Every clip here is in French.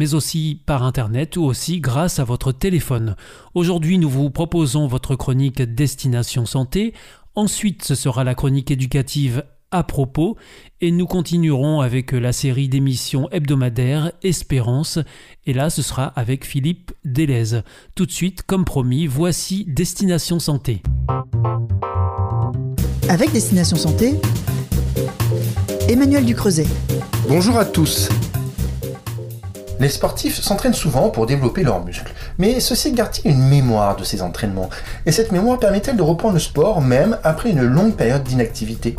mais aussi par Internet ou aussi grâce à votre téléphone. Aujourd'hui, nous vous proposons votre chronique Destination Santé. Ensuite, ce sera la chronique éducative à propos et nous continuerons avec la série d'émissions hebdomadaires Espérance et là ce sera avec Philippe Delez. Tout de suite, comme promis, voici Destination Santé. Avec Destination Santé, Emmanuel Ducreuset. Bonjour à tous. Les sportifs s'entraînent souvent pour développer leurs muscles, mais ceci gardent-ils une mémoire de ces entraînements? Et cette mémoire permet-elle de reprendre le sport même après une longue période d'inactivité?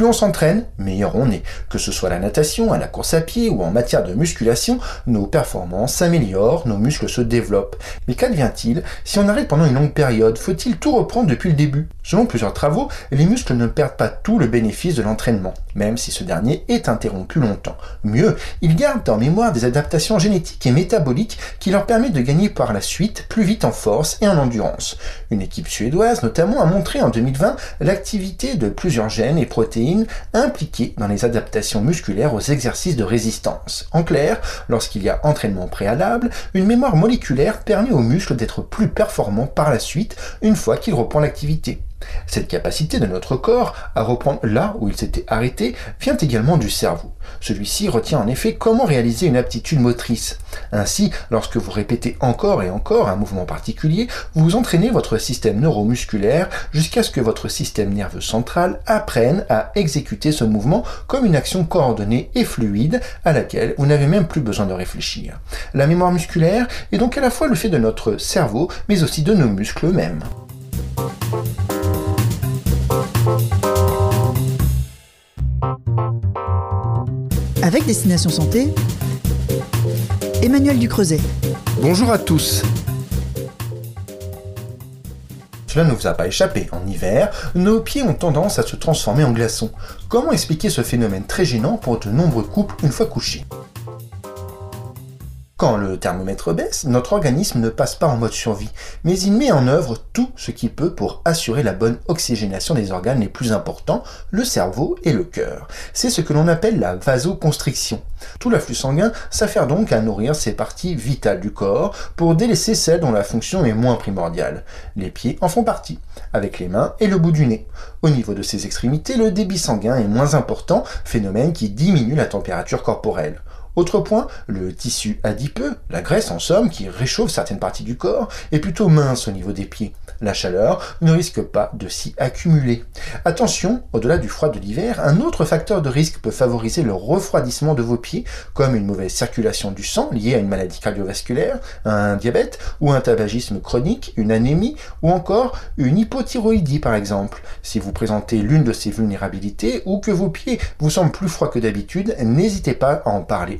Plus on s'entraîne, meilleur on est. Que ce soit la natation, à la course à pied ou en matière de musculation, nos performances s'améliorent, nos muscles se développent. Mais qu'advient-il si on arrête pendant une longue période? Faut-il tout reprendre depuis le début? Selon plusieurs travaux, les muscles ne perdent pas tout le bénéfice de l'entraînement, même si ce dernier est interrompu longtemps. Mieux, ils gardent en mémoire des adaptations génétiques et métaboliques qui leur permettent de gagner par la suite plus vite en force et en endurance. Une équipe suédoise notamment a montré en 2020 l'activité de plusieurs gènes et protéines impliquées dans les adaptations musculaires aux exercices de résistance. En clair, lorsqu'il y a entraînement préalable, une mémoire moléculaire permet aux muscles d'être plus performants par la suite une fois qu'il reprend l'activité. Cette capacité de notre corps à reprendre là où il s'était arrêté vient également du cerveau. Celui-ci retient en effet comment réaliser une aptitude motrice. Ainsi, lorsque vous répétez encore et encore un mouvement particulier, vous entraînez votre système neuromusculaire jusqu'à ce que votre système nerveux central apprenne à exécuter ce mouvement comme une action coordonnée et fluide à laquelle vous n'avez même plus besoin de réfléchir. La mémoire musculaire est donc à la fois le fait de notre cerveau mais aussi de nos muscles eux-mêmes. Avec Destination Santé, Emmanuel Ducreuset. Bonjour à tous. Cela ne vous a pas échappé. En hiver, nos pieds ont tendance à se transformer en glaçons. Comment expliquer ce phénomène très gênant pour de nombreux couples une fois couchés? Quand le thermomètre baisse, notre organisme ne passe pas en mode survie, mais il met en œuvre tout ce qu'il peut pour assurer la bonne oxygénation des organes les plus importants, le cerveau et le cœur. C'est ce que l'on appelle la vasoconstriction. Tout l'afflux sanguin s'affaire donc à nourrir ces parties vitales du corps pour délaisser celles dont la fonction est moins primordiale. Les pieds en font partie, avec les mains et le bout du nez. Au niveau de ces extrémités, le débit sanguin est moins important, phénomène qui diminue la température corporelle. Autre point, le tissu adipeux, la graisse en somme, qui réchauffe certaines parties du corps, est plutôt mince au niveau des pieds. La chaleur ne risque pas de s'y accumuler. Attention, au-delà du froid de l'hiver, un autre facteur de risque peut favoriser le refroidissement de vos pieds, comme une mauvaise circulation du sang liée à une maladie cardiovasculaire, un diabète ou un tabagisme chronique, une anémie ou encore une hypothyroïdie par exemple. Si vous présentez l'une de ces vulnérabilités ou que vos pieds vous semblent plus froids que d'habitude, n'hésitez pas à en parler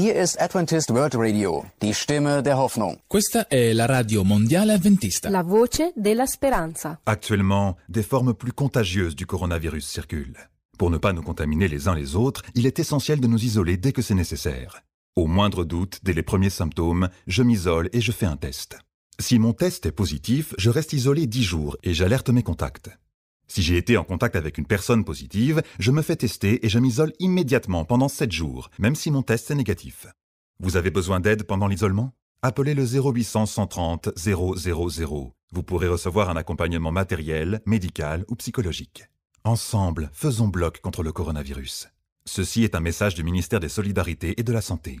Hier ist Adventist World Radio, die Stimme der Hoffnung. Questa è la radio mondiale adventista. La voce della speranza. Actuellement, des formes plus contagieuses du coronavirus circulent. Pour ne pas nous contaminer les uns les autres, il est essentiel de nous isoler dès que c'est nécessaire. Au moindre doute, dès les premiers symptômes, je m'isole et je fais un test. Si mon test est positif, je reste isolé 10 jours et j'alerte mes contacts. Si j'ai été en contact avec une personne positive, je me fais tester et je m'isole immédiatement pendant 7 jours, même si mon test est négatif. Vous avez besoin d'aide pendant l'isolement? Appelez le 0800 130 000. Vous pourrez recevoir un accompagnement matériel, médical ou psychologique. Ensemble, faisons bloc contre le coronavirus. Ceci est un message du ministère des Solidarités et de la Santé.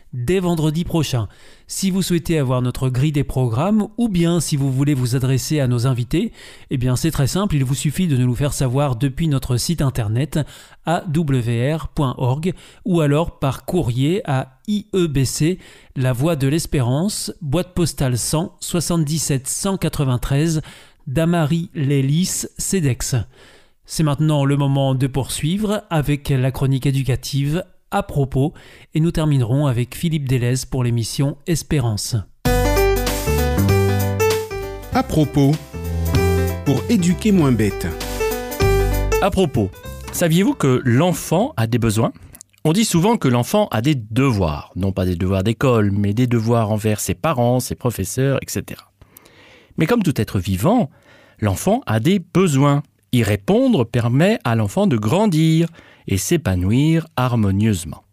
dès vendredi prochain. Si vous souhaitez avoir notre grille des programmes ou bien si vous voulez vous adresser à nos invités, eh bien c'est très simple, il vous suffit de nous le faire savoir depuis notre site internet awr.org ou alors par courrier à IEBC, La Voie de l'Espérance, boîte postale 100 77 193 Damary Lélis, CEDEX. C'est maintenant le moment de poursuivre avec la chronique éducative à propos et nous terminerons avec Philippe Delez pour l'émission Espérance. À propos, pour éduquer moins bête. À propos, saviez-vous que l'enfant a des besoins? On dit souvent que l'enfant a des devoirs, non pas des devoirs d'école, mais des devoirs envers ses parents, ses professeurs, etc. Mais comme tout être vivant, l'enfant a des besoins. Y répondre permet à l'enfant de grandir, et s'épanouir harmonieusement.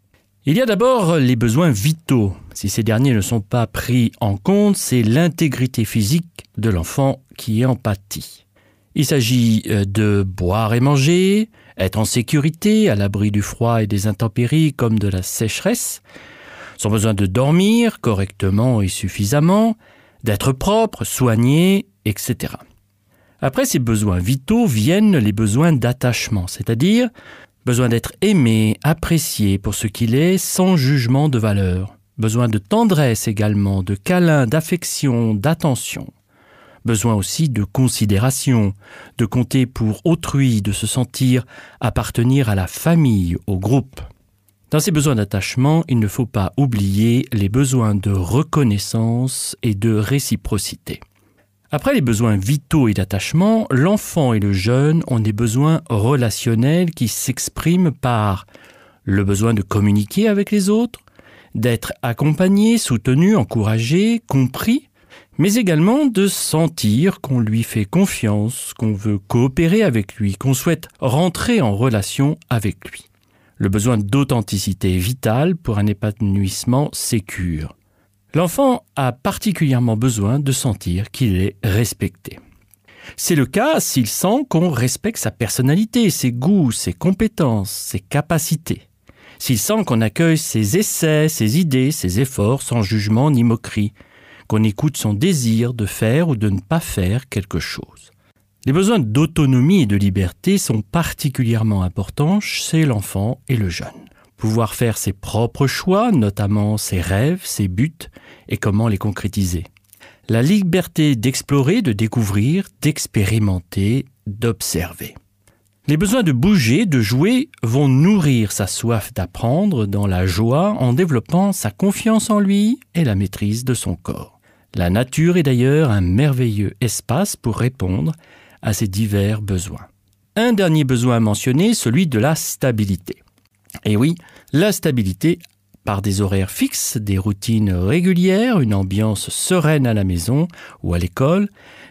Il y a d'abord les besoins vitaux. Si ces derniers ne sont pas pris en compte, c'est l'intégrité physique de l'enfant qui est en pâtit. Il s'agit euh, de boire et manger, être en sécurité, à l'abri du froid et des intempéries comme de la sécheresse, son besoin de dormir correctement et suffisamment, d'être propre, soigné, etc. Après ces besoins vitaux viennent les besoins d'attachement, c'est-à-dire besoin d'être aimé, apprécié pour ce qu'il est, sans jugement de valeur, besoin de tendresse également, de câlin, d'affection, d'attention, besoin aussi de considération, de compter pour autrui, de se sentir appartenir à la famille, au groupe. Dans ces besoins d'attachement, il ne faut pas oublier les besoins de reconnaissance et de réciprocité. Après les besoins vitaux et d'attachement, l'enfant et le jeune ont des besoins relationnels qui s'expriment par le besoin de communiquer avec les autres, d'être accompagné, soutenu, encouragé, compris, mais également de sentir qu'on lui fait confiance, qu'on veut coopérer avec lui, qu'on souhaite rentrer en relation avec lui. Le besoin d'authenticité est vital pour un épanouissement sécure. L'enfant a particulièrement besoin de sentir qu'il est respecté. C'est le cas s'il sent qu'on respecte sa personnalité, ses goûts, ses compétences, ses capacités. S'il sent qu'on accueille ses essais, ses idées, ses efforts sans jugement ni moquerie, qu'on écoute son désir de faire ou de ne pas faire quelque chose. Les besoins d'autonomie et de liberté sont particulièrement importants chez l'enfant et le jeune pouvoir faire ses propres choix, notamment ses rêves, ses buts, et comment les concrétiser. La liberté d'explorer, de découvrir, d'expérimenter, d'observer. Les besoins de bouger, de jouer vont nourrir sa soif d'apprendre dans la joie en développant sa confiance en lui et la maîtrise de son corps. La nature est d'ailleurs un merveilleux espace pour répondre à ces divers besoins. Un dernier besoin à mentionner, celui de la stabilité. Et oui, la stabilité par des horaires fixes, des routines régulières, une ambiance sereine à la maison ou à l'école,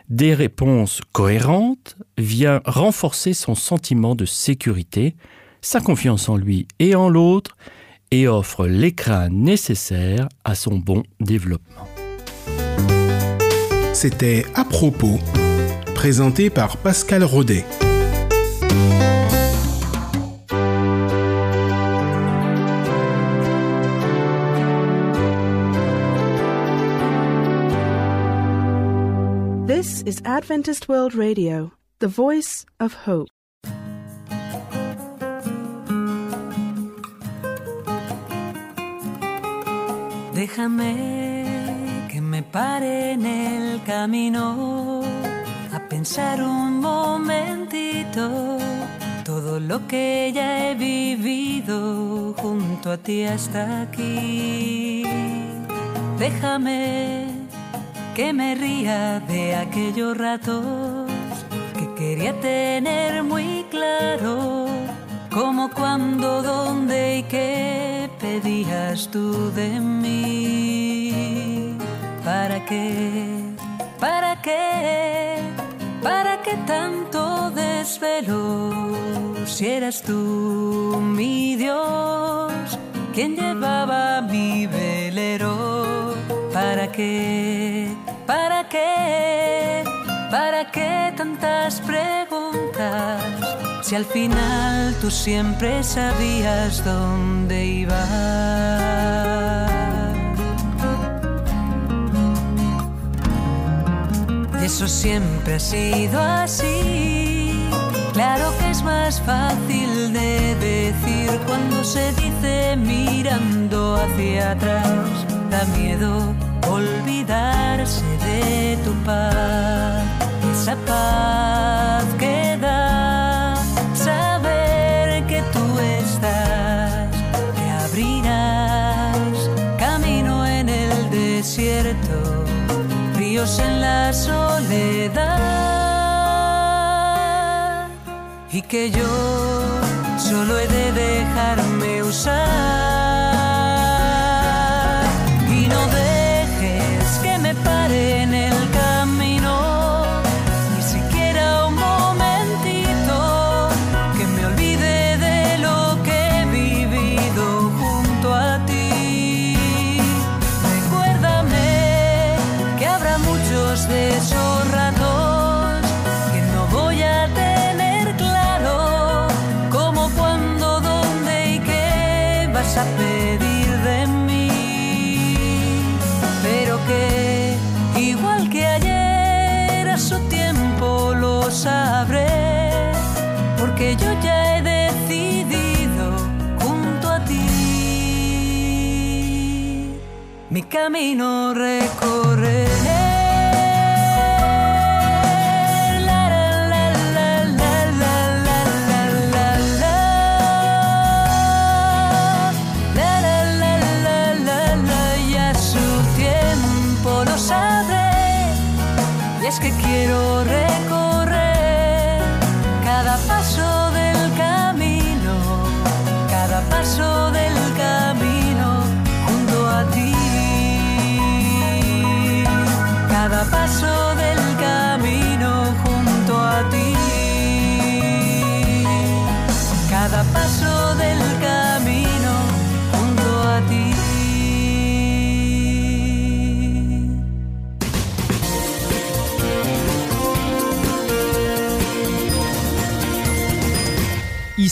des réponses cohérentes, vient renforcer son sentiment de sécurité, sa confiance en lui et en l'autre, et offre l'écran nécessaire à son bon développement. C'était à propos, présenté par Pascal Rodet. Is Adventist World Radio, the voice of hope. Déjame que me pare en el camino a pensar un momentito todo lo que ya he vivido junto a ti hasta aquí. Déjame que me ría de aquellos ratos que quería tener muy claro, como cuando, dónde y qué pedías tú de mí. qué? ¿Para qué? ¿Para qué tanto desvelo? Si eras tú mi Dios, quien llevaba mi velero. ¿Para qué? ¿Para qué? ¿Para qué tantas preguntas? Si al final tú siempre sabías dónde ibas. Y eso siempre ha sido así. Claro que es más fácil de decir cuando se dice mirando hacia atrás. Da miedo olvidarse y que yo solo he de dejarme usar a pedir de mí. Pero que igual que ayer a su tiempo lo sabré, porque yo ya he decidido junto a ti mi camino recorrer.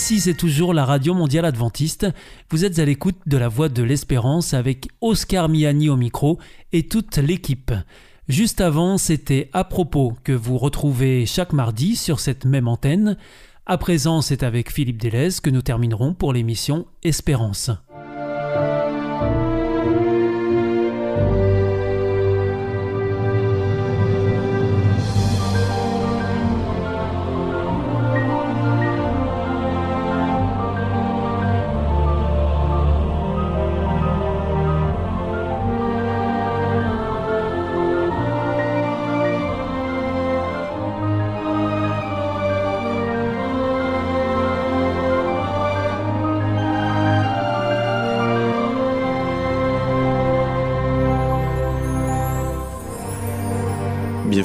Ici, c'est toujours la Radio Mondiale Adventiste. Vous êtes à l'écoute de la Voix de l'Espérance avec Oscar Miani au micro et toute l'équipe. Juste avant, c'était à propos que vous retrouvez chaque mardi sur cette même antenne. À présent, c'est avec Philippe Delez que nous terminerons pour l'émission Espérance.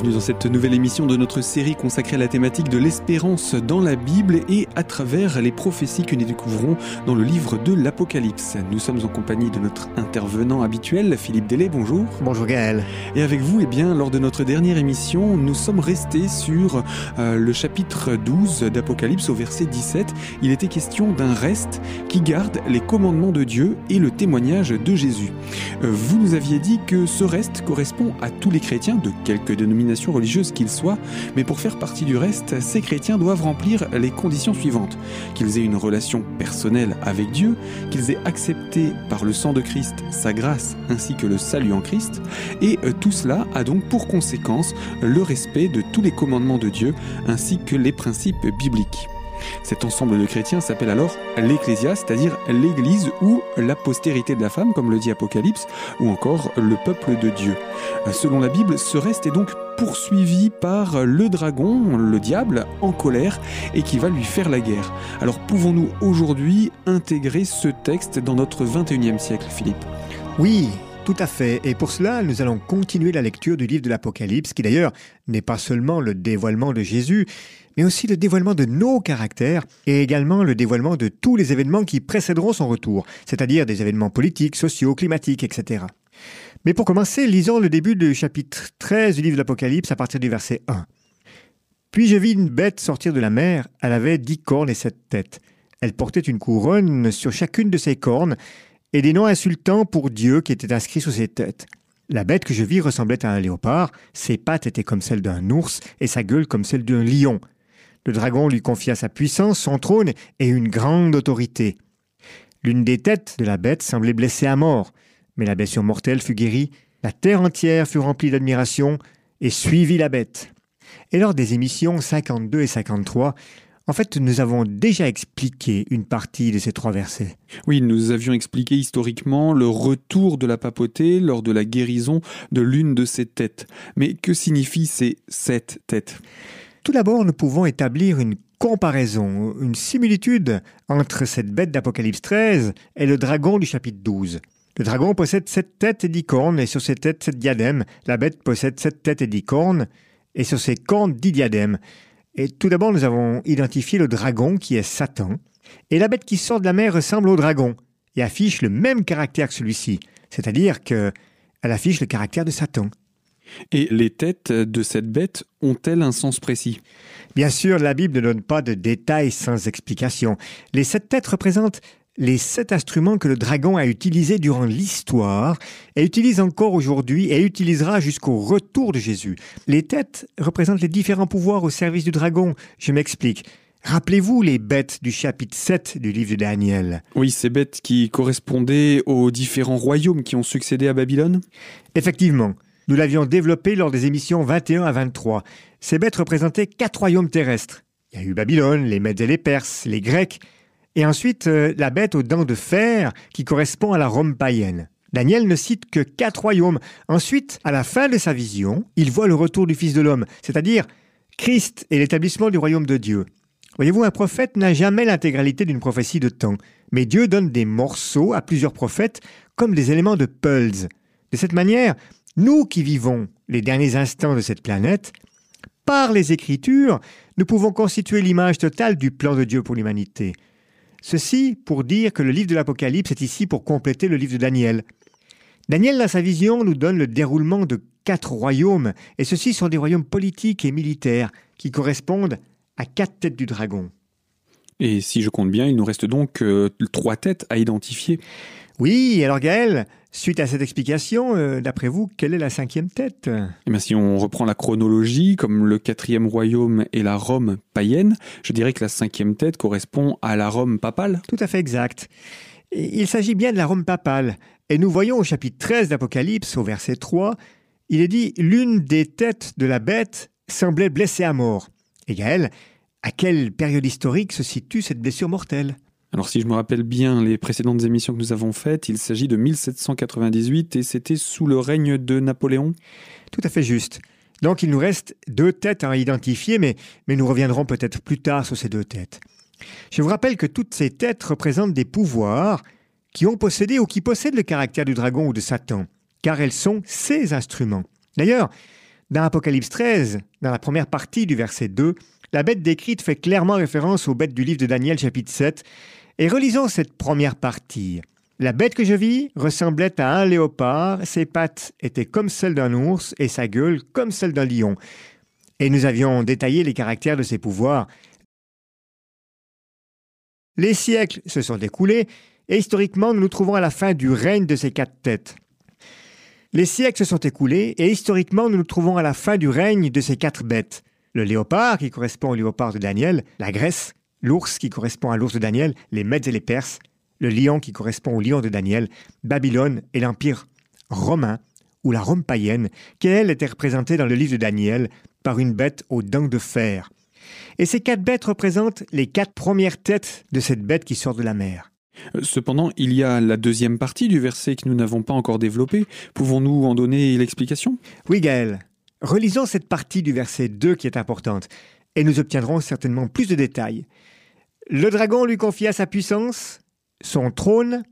Bienvenue dans cette nouvelle émission de notre série consacrée à la thématique de l'espérance dans la Bible et à travers les prophéties que nous découvrons dans le livre de l'Apocalypse. Nous sommes en compagnie de notre intervenant habituel, Philippe Delay, bonjour. Bonjour Gaël. Et avec vous, eh bien, lors de notre dernière émission, nous sommes restés sur euh, le chapitre 12 d'Apocalypse au verset 17. Il était question d'un reste qui garde les commandements de Dieu et le témoignage de Jésus. Euh, vous nous aviez dit que ce reste correspond à tous les chrétiens de quelque dénomination religieuse qu'ils soient, mais pour faire partie du reste, ces chrétiens doivent remplir les conditions suivantes. Qu'ils aient une relation personnelle avec Dieu, qu'ils aient accepté par le sang de Christ sa grâce ainsi que le salut en Christ, et tout cela a donc pour conséquence le respect de tous les commandements de Dieu ainsi que les principes bibliques. Cet ensemble de chrétiens s'appelle alors l'Ecclésia, c'est-à-dire l'Église ou la postérité de la femme, comme le dit Apocalypse, ou encore le peuple de Dieu. Selon la Bible, ce reste est donc poursuivi par le dragon, le diable, en colère, et qui va lui faire la guerre. Alors pouvons-nous aujourd'hui intégrer ce texte dans notre 21e siècle, Philippe? Oui, Tout à fait, et pour cela, nous allons continuer la lecture du livre de l'Apocalypse, qui d'ailleurs n'est pas seulement le dévoilement de Jésus, mais aussi le dévoilement de nos caractères et également le dévoilement de tous les événements qui précéderont son retour, c'est-à-dire des événements politiques, sociaux, climatiques, etc. Mais pour commencer, lisons le début du chapitre 13 du livre de l'Apocalypse à partir du verset 1. Puis je vis une bête sortir de la mer, elle avait dix cornes et sept têtes. Elle portait une couronne sur chacune de ses cornes, et des noms insultants pour Dieu qui étaient inscrits sur ses têtes. La bête que je vis ressemblait à un léopard, ses pattes étaient comme celles d'un ours et sa gueule comme celle d'un lion. Le dragon lui confia sa puissance, son trône et une grande autorité. L'une des têtes de la bête semblait blessée à mort, mais la blessure mortelle fut guérie, la terre entière fut remplie d'admiration et suivit la bête. Et lors des émissions 52 et 53, en fait, nous avons déjà expliqué une partie de ces trois versets. Oui, nous avions expliqué historiquement le retour de la papauté lors de la guérison de l'une de ces têtes. Mais que signifient ces sept têtes? Tout d'abord, nous pouvons établir une comparaison, une similitude entre cette bête d'Apocalypse 13 et le dragon du chapitre 12. Le dragon possède sept têtes et dix cornes, et sur ces têtes sept diadèmes. La bête possède sept têtes et dix cornes, et sur ses cornes dix diadèmes. Et tout d'abord, nous avons identifié le dragon qui est Satan. Et la bête qui sort de la mer ressemble au dragon et affiche le même caractère que celui-ci, c'est-à-dire qu'elle affiche le caractère de Satan. Et les têtes de cette bête ont-elles un sens précis? Bien sûr, la Bible ne donne pas de détails sans explication. Les sept têtes représentent les sept instruments que le dragon a utilisés durant l'histoire et utilise encore aujourd'hui et utilisera jusqu'au retour de Jésus. Les têtes représentent les différents pouvoirs au service du dragon. Je m'explique. Rappelez-vous les bêtes du chapitre 7 du livre de Daniel. Oui, ces bêtes qui correspondaient aux différents royaumes qui ont succédé à Babylone? Effectivement. Nous l'avions développé lors des émissions 21 à 23. Ces bêtes représentaient quatre royaumes terrestres. Il y a eu Babylone, les Mèdes et les Perses, les Grecs, et ensuite euh, la bête aux dents de fer qui correspond à la Rome païenne. Daniel ne cite que quatre royaumes. Ensuite, à la fin de sa vision, il voit le retour du Fils de l'homme, c'est-à-dire Christ et l'établissement du royaume de Dieu. Voyez-vous, un prophète n'a jamais l'intégralité d'une prophétie de temps, mais Dieu donne des morceaux à plusieurs prophètes comme des éléments de pulse. De cette manière, nous qui vivons les derniers instants de cette planète, par les Écritures, nous pouvons constituer l'image totale du plan de Dieu pour l'humanité. Ceci pour dire que le livre de l'Apocalypse est ici pour compléter le livre de Daniel. Daniel, dans sa vision, nous donne le déroulement de quatre royaumes, et ceux-ci sont des royaumes politiques et militaires qui correspondent à quatre têtes du dragon. Et si je compte bien, il nous reste donc euh, trois têtes à identifier. Oui, alors Gaël, suite à cette explication, euh, d'après vous, quelle est la cinquième tête? Eh bien, Si on reprend la chronologie, comme le quatrième royaume est la Rome païenne, je dirais que la cinquième tête correspond à la Rome papale. Tout à fait exact. Il s'agit bien de la Rome papale. Et nous voyons au chapitre 13 d'Apocalypse, au verset 3, il est dit L'une des têtes de la bête semblait blessée à mort. Et Gaël, à quelle période historique se situe cette blessure mortelle? Alors si je me rappelle bien les précédentes émissions que nous avons faites, il s'agit de 1798 et c'était sous le règne de Napoléon Tout à fait juste. Donc il nous reste deux têtes à identifier, mais, mais nous reviendrons peut-être plus tard sur ces deux têtes. Je vous rappelle que toutes ces têtes représentent des pouvoirs qui ont possédé ou qui possèdent le caractère du dragon ou de Satan, car elles sont ses instruments. D'ailleurs, dans Apocalypse 13, dans la première partie du verset 2, la bête décrite fait clairement référence aux bêtes du livre de Daniel chapitre 7, et relisons cette première partie. La bête que je vis ressemblait à un léopard, ses pattes étaient comme celles d'un ours et sa gueule comme celle d'un lion. Et nous avions détaillé les caractères de ses pouvoirs. Les siècles se sont écoulés et historiquement nous nous trouvons à la fin du règne de ces quatre têtes. Les siècles se sont écoulés et historiquement nous nous trouvons à la fin du règne de ces quatre bêtes. Le léopard qui correspond au léopard de Daniel, la Grèce, l'ours qui correspond à l'ours de Daniel, les Mèdes et les Perses, le lion qui correspond au lion de Daniel, Babylone et l'Empire romain, ou la Rome païenne, qui elle était représentée dans le livre de Daniel par une bête aux dents de fer. Et ces quatre bêtes représentent les quatre premières têtes de cette bête qui sort de la mer. Cependant, il y a la deuxième partie du verset que nous n'avons pas encore développé. Pouvons-nous en donner l'explication? Oui, Gaël. Relisons cette partie du verset 2 qui est importante, et nous obtiendrons certainement plus de détails. Le dragon lui confia sa puissance, son trône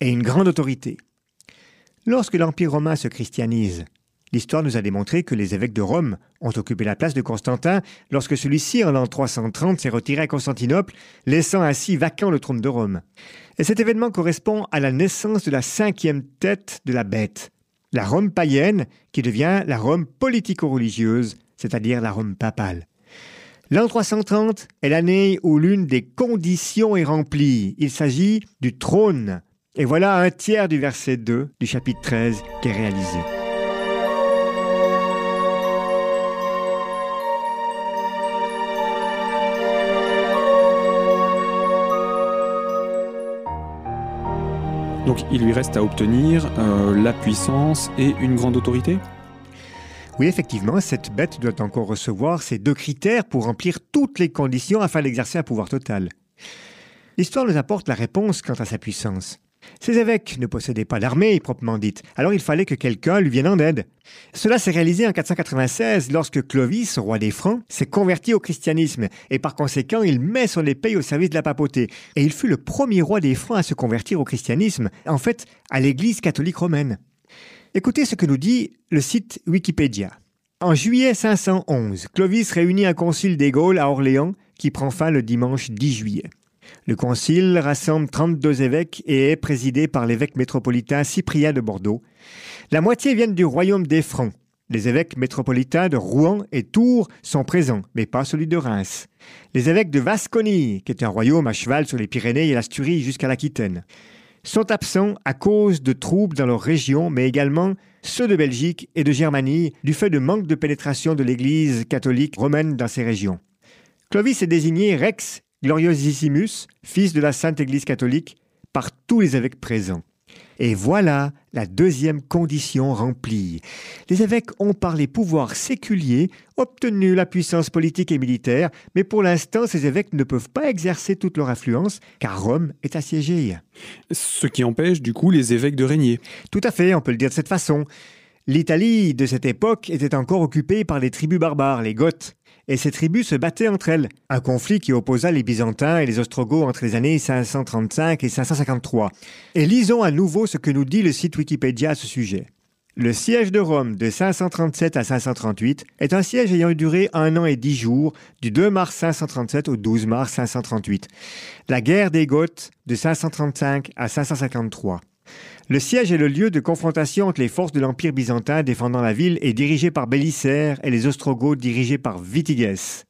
et une grande autorité. Lorsque l'Empire romain se christianise, l'histoire nous a démontré que les évêques de Rome ont occupé la place de Constantin lorsque celui-ci, en l'an 330, s'est retiré à Constantinople, laissant ainsi vacant le trône de Rome. Et cet événement correspond à la naissance de la cinquième tête de la bête, la Rome païenne qui devient la Rome politico-religieuse, c'est-à-dire la Rome papale. L'an 330 est l'année où l'une des conditions est remplie. Il s'agit du trône. Et voilà un tiers du verset 2 du chapitre 13 qui est réalisé. Donc il lui reste à obtenir euh, la puissance et une grande autorité? Oui, effectivement, cette bête doit encore recevoir ces deux critères pour remplir toutes les conditions afin d'exercer un pouvoir total. L'histoire nous apporte la réponse quant à sa puissance. Ces évêques ne possédaient pas d'armée proprement dite, alors il fallait que quelqu'un lui vienne en aide. Cela s'est réalisé en 496 lorsque Clovis, roi des Francs, s'est converti au christianisme et par conséquent il met son épée au service de la papauté. Et il fut le premier roi des Francs à se convertir au christianisme, en fait à l'Église catholique romaine. Écoutez ce que nous dit le site Wikipédia. En juillet 511, Clovis réunit un concile des Gaules à Orléans qui prend fin le dimanche 10 juillet. Le concile rassemble 32 évêques et est présidé par l'évêque métropolitain Cyprien de Bordeaux. La moitié viennent du royaume des Francs. Les évêques métropolitains de Rouen et Tours sont présents, mais pas celui de Reims. Les évêques de Vasconie, qui est un royaume à cheval sur les Pyrénées et l'Asturie jusqu'à l'Aquitaine, sont absents à cause de troubles dans leur région, mais également ceux de Belgique et de Germanie, du fait de manque de pénétration de l'Église catholique romaine dans ces régions. Clovis est désigné Rex Gloriosissimus, fils de la Sainte Église catholique, par tous les évêques présents. Et voilà la deuxième condition remplie. Les évêques ont par les pouvoirs séculiers obtenu la puissance politique et militaire, mais pour l'instant ces évêques ne peuvent pas exercer toute leur influence car Rome est assiégée. Ce qui empêche du coup les évêques de régner. Tout à fait, on peut le dire de cette façon. L'Italie de cette époque était encore occupée par les tribus barbares, les Goths et ces tribus se battaient entre elles. Un conflit qui opposa les Byzantins et les Ostrogoths entre les années 535 et 553. Et lisons à nouveau ce que nous dit le site Wikipédia à ce sujet. Le siège de Rome de 537 à 538 est un siège ayant duré un an et dix jours, du 2 mars 537 au 12 mars 538. La guerre des Goths de 535 à 553. Le siège est le lieu de confrontation entre les forces de l'Empire byzantin défendant la ville et dirigé par Bélicère et les Ostrogoths dirigés par Vitiges.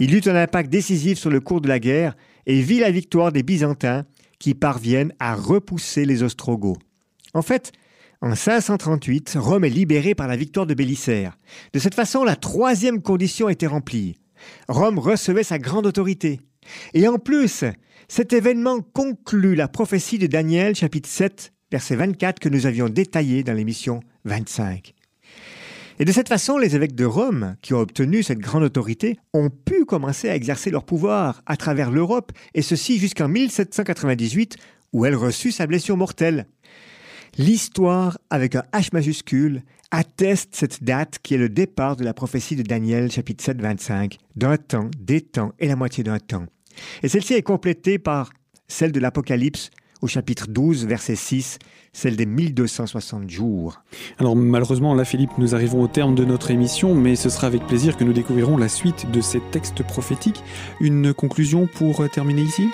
Il eut un impact décisif sur le cours de la guerre et vit la victoire des Byzantins qui parviennent à repousser les Ostrogoths. En fait, en 538, Rome est libérée par la victoire de Bélicère. De cette façon, la troisième condition était remplie. Rome recevait sa grande autorité. Et en plus, cet événement conclut la prophétie de Daniel chapitre 7, verset 24 que nous avions détaillé dans l'émission 25. Et de cette façon, les évêques de Rome, qui ont obtenu cette grande autorité, ont pu commencer à exercer leur pouvoir à travers l'Europe, et ceci jusqu'en 1798, où elle reçut sa blessure mortelle. L'histoire, avec un H majuscule, atteste cette date qui est le départ de la prophétie de Daniel, chapitre 7, 25, d'un temps, des temps et la moitié d'un temps. Et celle-ci est complétée par celle de l'Apocalypse au chapitre 12, verset 6, celle des 1260 jours. Alors malheureusement, là Philippe, nous arrivons au terme de notre émission, mais ce sera avec plaisir que nous découvrirons la suite de ces textes prophétiques. Une conclusion pour terminer ici?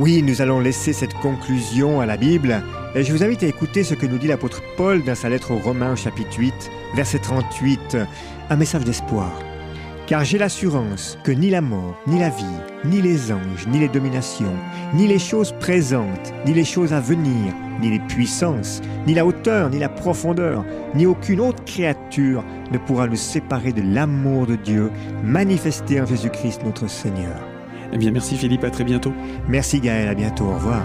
Oui, nous allons laisser cette conclusion à la Bible. Et je vous invite à écouter ce que nous dit l'apôtre Paul dans sa lettre aux Romains au chapitre 8, verset 38, un message d'espoir. Car j'ai l'assurance que ni la mort, ni la vie, ni les anges, ni les dominations, ni les choses présentes, ni les choses à venir, ni les puissances, ni la hauteur, ni la profondeur, ni aucune autre créature ne pourra nous séparer de l'amour de Dieu manifesté en Jésus-Christ notre Seigneur. Eh bien merci Philippe, à très bientôt. Merci Gaël, à bientôt, au revoir.